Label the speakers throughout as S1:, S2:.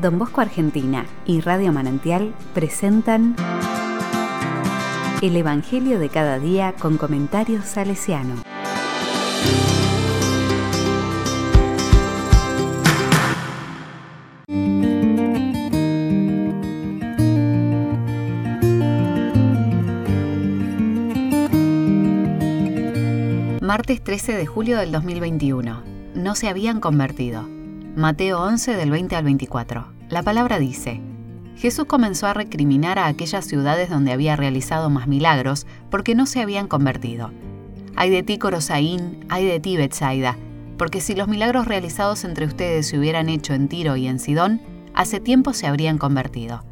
S1: Don Bosco Argentina y Radio Manantial presentan El Evangelio de cada día con comentarios salesiano. Martes 13 de julio del 2021. No se habían convertido. Mateo 11 del 20 al 24. La palabra dice, Jesús comenzó a recriminar a aquellas ciudades donde había realizado más milagros porque no se habían convertido. Ay de ti, Corosaín, ay de ti, Betsaida, porque si los milagros realizados entre ustedes se hubieran hecho en Tiro y en Sidón, hace tiempo se habrían convertido,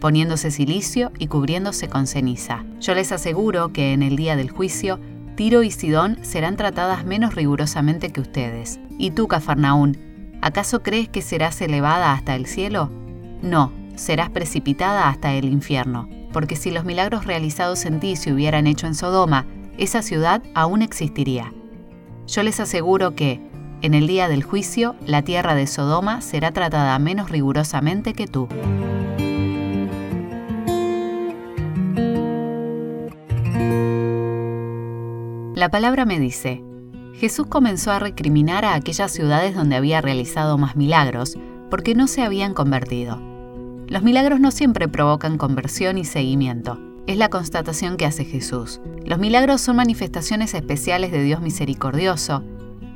S1: poniéndose silicio y cubriéndose con ceniza. Yo les aseguro que en el día del juicio, Tiro y Sidón serán tratadas menos rigurosamente que ustedes. Y tú, Cafarnaún, ¿acaso crees que serás elevada hasta el cielo? No, serás precipitada hasta el infierno, porque si los milagros realizados en ti se hubieran hecho en Sodoma, esa ciudad aún existiría. Yo les aseguro que, en el día del juicio, la tierra de Sodoma será tratada menos rigurosamente que tú. La palabra me dice, Jesús comenzó a recriminar a aquellas ciudades donde había realizado más milagros, porque no se habían convertido. Los milagros no siempre provocan conversión y seguimiento. Es la constatación que hace Jesús. Los milagros son manifestaciones especiales de Dios misericordioso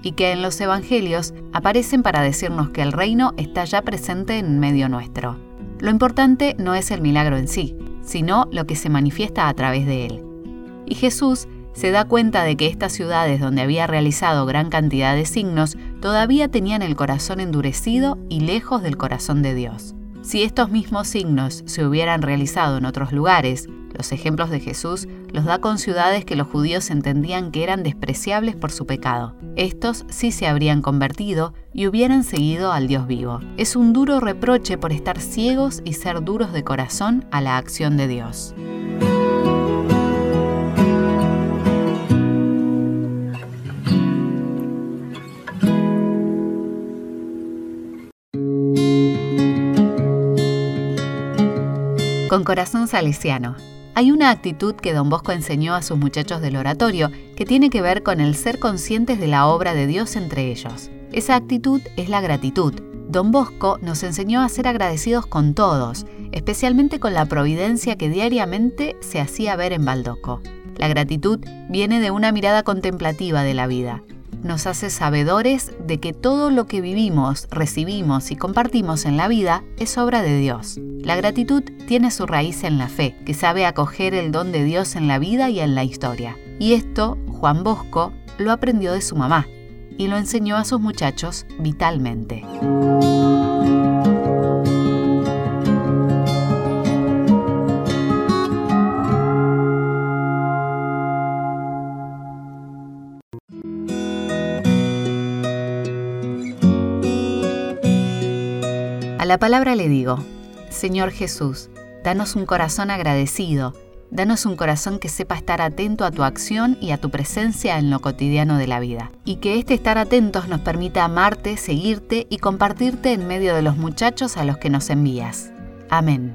S1: y que en los evangelios aparecen para decirnos que el reino está ya presente en medio nuestro. Lo importante no es el milagro en sí, sino lo que se manifiesta a través de él. Y Jesús se da cuenta de que estas ciudades donde había realizado gran cantidad de signos todavía tenían el corazón endurecido y lejos del corazón de Dios. Si estos mismos signos se hubieran realizado en otros lugares, los ejemplos de Jesús los da con ciudades que los judíos entendían que eran despreciables por su pecado. Estos sí se habrían convertido y hubieran seguido al Dios vivo. Es un duro reproche por estar ciegos y ser duros de corazón a la acción de Dios. Con corazón salesiano. Hay una actitud que don Bosco enseñó a sus muchachos del oratorio que tiene que ver con el ser conscientes de la obra de Dios entre ellos. Esa actitud es la gratitud. Don Bosco nos enseñó a ser agradecidos con todos, especialmente con la providencia que diariamente se hacía ver en Baldoco. La gratitud viene de una mirada contemplativa de la vida, nos hace sabedores de que todo lo que vivimos, recibimos y compartimos en la vida es obra de Dios. La gratitud tiene su raíz en la fe, que sabe acoger el don de Dios en la vida y en la historia. Y esto Juan Bosco lo aprendió de su mamá y lo enseñó a sus muchachos vitalmente. La palabra le digo, Señor Jesús, danos un corazón agradecido, danos un corazón que sepa estar atento a tu acción y a tu presencia en lo cotidiano de la vida, y que este estar atentos nos permita amarte, seguirte y compartirte en medio de los muchachos a los que nos envías. Amén.